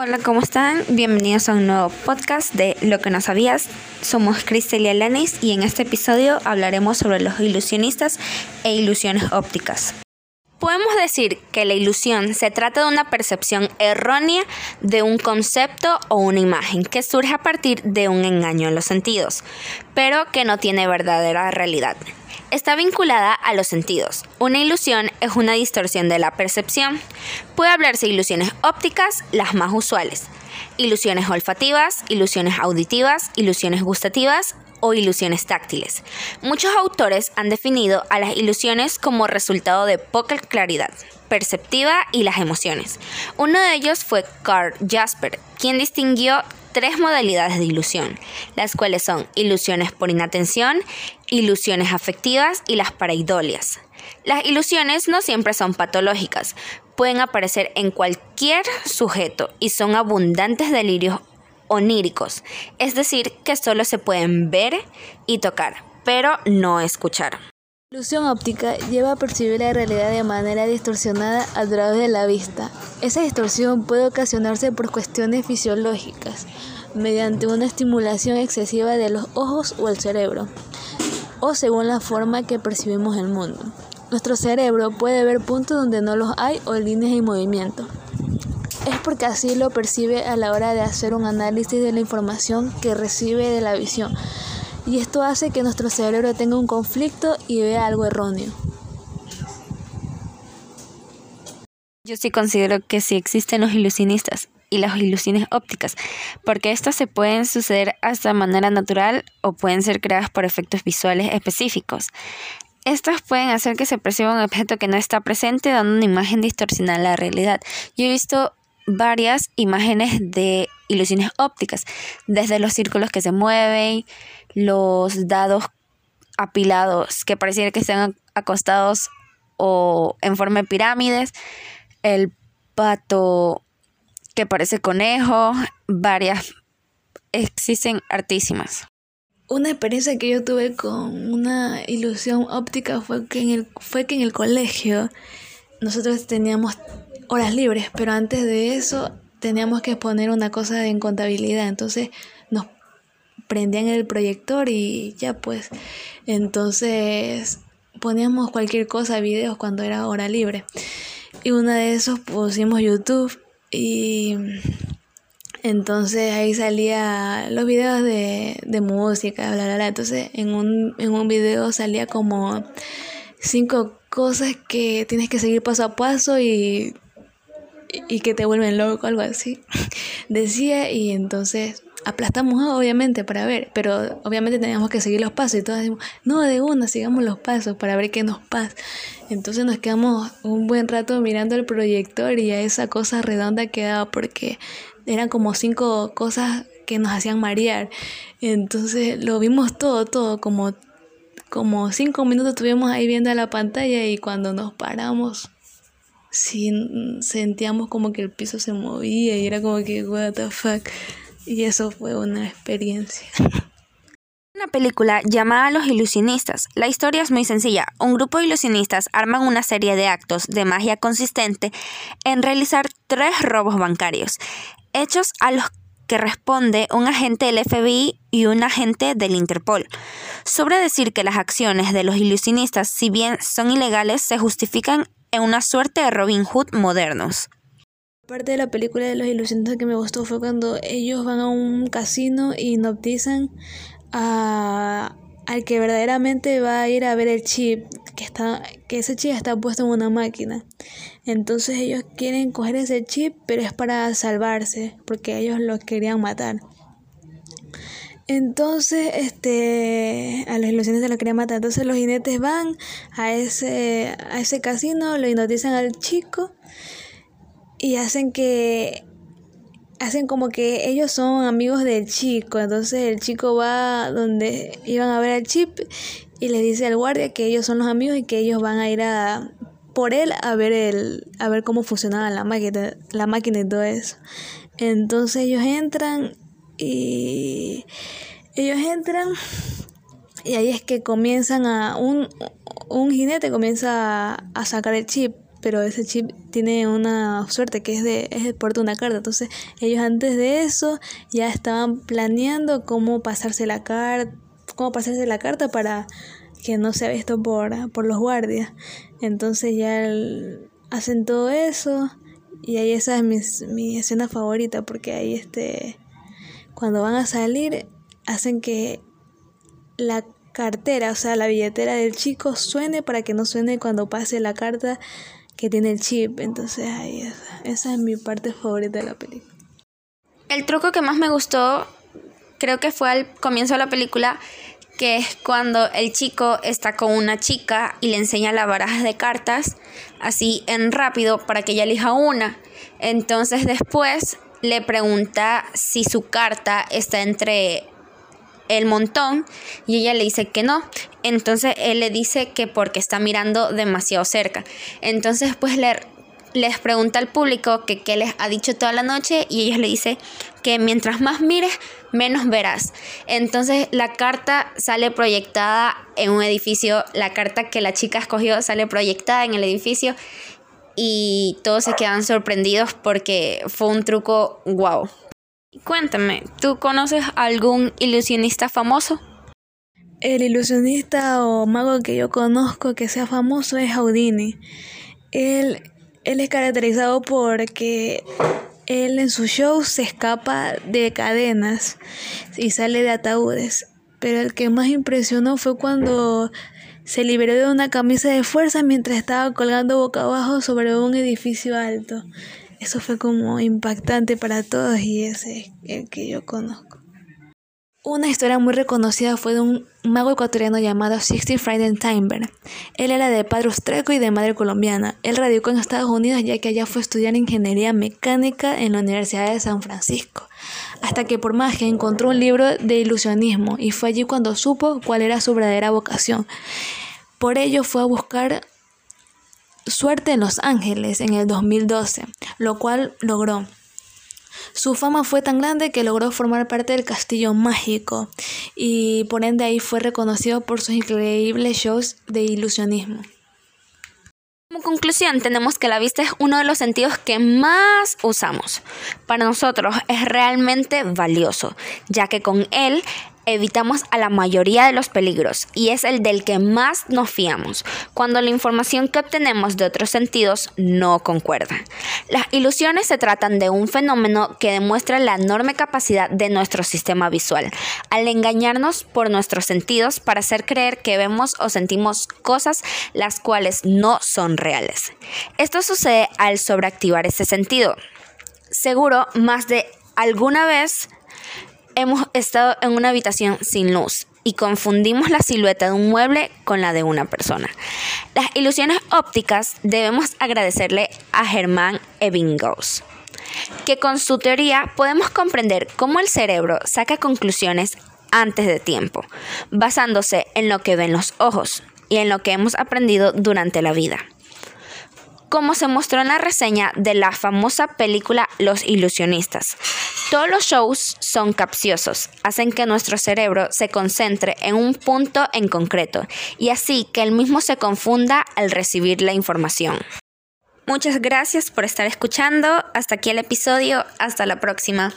Hola, ¿cómo están? Bienvenidos a un nuevo podcast de Lo que no sabías. Somos Cristelia Lanis y en este episodio hablaremos sobre los ilusionistas e ilusiones ópticas. Podemos decir que la ilusión se trata de una percepción errónea de un concepto o una imagen que surge a partir de un engaño en los sentidos, pero que no tiene verdadera realidad. Está vinculada a los sentidos. Una ilusión es una distorsión de la percepción. Puede hablarse de ilusiones ópticas, las más usuales. Ilusiones olfativas, ilusiones auditivas, ilusiones gustativas o ilusiones táctiles. Muchos autores han definido a las ilusiones como resultado de poca claridad perceptiva y las emociones. Uno de ellos fue Carl Jasper, quien distinguió tres modalidades de ilusión, las cuales son ilusiones por inatención, ilusiones afectivas y las paraidolias. Las ilusiones no siempre son patológicas, pueden aparecer en cualquier sujeto y son abundantes delirios oníricos, es decir, que solo se pueden ver y tocar, pero no escuchar. La ilusión óptica lleva a percibir la realidad de manera distorsionada a través de la vista. Esa distorsión puede ocasionarse por cuestiones fisiológicas, mediante una estimulación excesiva de los ojos o el cerebro, o según la forma que percibimos el mundo. Nuestro cerebro puede ver puntos donde no los hay o líneas en movimiento. Es porque así lo percibe a la hora de hacer un análisis de la información que recibe de la visión y esto hace que nuestro cerebro tenga un conflicto y vea algo erróneo. Yo sí considero que sí existen los ilusionistas y las ilusiones ópticas, porque estas se pueden suceder hasta de manera natural o pueden ser creadas por efectos visuales específicos. Estas pueden hacer que se perciba un objeto que no está presente, dando una imagen distorsionada a la realidad. Yo he visto varias imágenes de ilusiones ópticas, desde los círculos que se mueven, los dados apilados que pareciera que están acostados o en forma de pirámides, el pato que parece conejo, varias existen artísimas. Una experiencia que yo tuve con una ilusión óptica fue que en el, fue que en el colegio nosotros teníamos horas libres, pero antes de eso teníamos que exponer una cosa en contabilidad, entonces nos prendían el proyector y ya pues, entonces poníamos cualquier cosa, videos cuando era hora libre. Y una de esos pusimos YouTube y entonces ahí salía los videos de, de música, bla. Entonces en un, en un video salía como cinco cosas que tienes que seguir paso a paso y y que te vuelven loco, algo así. Decía y entonces aplastamos obviamente para ver, pero obviamente teníamos que seguir los pasos y todos decimos, no, de una, sigamos los pasos para ver qué nos pasa. Entonces nos quedamos un buen rato mirando el proyector y a esa cosa redonda quedaba porque eran como cinco cosas que nos hacían marear. Entonces lo vimos todo, todo, como, como cinco minutos estuvimos ahí viendo la pantalla y cuando nos paramos sí sentíamos como que el piso se movía y era como que, what the fuck. Y eso fue una experiencia. Una película llamada Los Ilusionistas. La historia es muy sencilla. Un grupo de ilusionistas arman una serie de actos de magia consistente en realizar tres robos bancarios, hechos a los que responde un agente del FBI y un agente del Interpol. Sobre decir que las acciones de los ilusionistas, si bien son ilegales, se justifican en una suerte de Robin Hood modernos. Parte de la película de los ilusionistas que me gustó fue cuando ellos van a un casino y hipnotizan a, al que verdaderamente va a ir a ver el chip, que, está, que ese chip está puesto en una máquina. Entonces ellos quieren coger ese chip, pero es para salvarse, porque ellos los querían matar. Entonces, este, a los ilusionistas los querían matar. Entonces los jinetes van a ese, a ese casino, lo hipnotizan al chico y hacen que hacen como que ellos son amigos del chico. Entonces el chico va donde iban a ver al chip y le dice al guardia que ellos son los amigos y que ellos van a ir a por él a ver el a ver cómo funcionaba la máquina, la máquina y todo eso. Entonces ellos entran y ellos entran y ahí es que comienzan a un, un jinete comienza a, sacar el chip pero ese chip tiene una suerte que es de es de una carta. Entonces, ellos antes de eso ya estaban planeando cómo pasarse la carta, cómo pasarse la carta para que no sea visto por, por los guardias. Entonces ya hacen todo eso y ahí esa es mi, mi escena favorita porque ahí este cuando van a salir hacen que la cartera, o sea, la billetera del chico suene para que no suene cuando pase la carta que tiene el chip. Entonces, ahí esa, esa es mi parte favorita de la película. El truco que más me gustó, creo que fue al comienzo de la película, que es cuando el chico está con una chica y le enseña la baraja de cartas, así en rápido, para que ella elija una. Entonces después le pregunta si su carta está entre el montón y ella le dice que no. Entonces él le dice que porque está mirando demasiado cerca. Entonces pues le, les pregunta al público que qué les ha dicho toda la noche y ellos le dice que mientras más mires, menos verás. Entonces la carta sale proyectada en un edificio, la carta que la chica escogió sale proyectada en el edificio y todos se quedan sorprendidos porque fue un truco wow. Cuéntame, ¿tú conoces algún ilusionista famoso? El ilusionista o mago que yo conozco que sea famoso es Houdini. Él, él es caracterizado porque él en su show se escapa de cadenas y sale de ataúdes. Pero el que más impresionó fue cuando se liberó de una camisa de fuerza mientras estaba colgando boca abajo sobre un edificio alto. Eso fue como impactante para todos y ese es el que yo conozco. Una historia muy reconocida fue de un mago ecuatoriano llamado Sixty Timber. Él era de padre austríaco y de madre colombiana. Él radicó en Estados Unidos ya que allá fue a estudiar ingeniería mecánica en la Universidad de San Francisco, hasta que por magia encontró un libro de ilusionismo y fue allí cuando supo cuál era su verdadera vocación. Por ello fue a buscar suerte en Los Ángeles en el 2012, lo cual logró. Su fama fue tan grande que logró formar parte del castillo mágico y por ende ahí fue reconocido por sus increíbles shows de ilusionismo. Como conclusión, tenemos que la vista es uno de los sentidos que más usamos. Para nosotros es realmente valioso, ya que con él evitamos a la mayoría de los peligros y es el del que más nos fiamos cuando la información que obtenemos de otros sentidos no concuerda. Las ilusiones se tratan de un fenómeno que demuestra la enorme capacidad de nuestro sistema visual al engañarnos por nuestros sentidos para hacer creer que vemos o sentimos cosas las cuales no son reales. Esto sucede al sobreactivar ese sentido. Seguro más de alguna vez hemos estado en una habitación sin luz y confundimos la silueta de un mueble con la de una persona. Las ilusiones ópticas debemos agradecerle a Germán Ebbinghaus, que con su teoría podemos comprender cómo el cerebro saca conclusiones antes de tiempo, basándose en lo que ven los ojos y en lo que hemos aprendido durante la vida como se mostró en la reseña de la famosa película Los ilusionistas. Todos los shows son capciosos, hacen que nuestro cerebro se concentre en un punto en concreto y así que el mismo se confunda al recibir la información. Muchas gracias por estar escuchando, hasta aquí el episodio, hasta la próxima.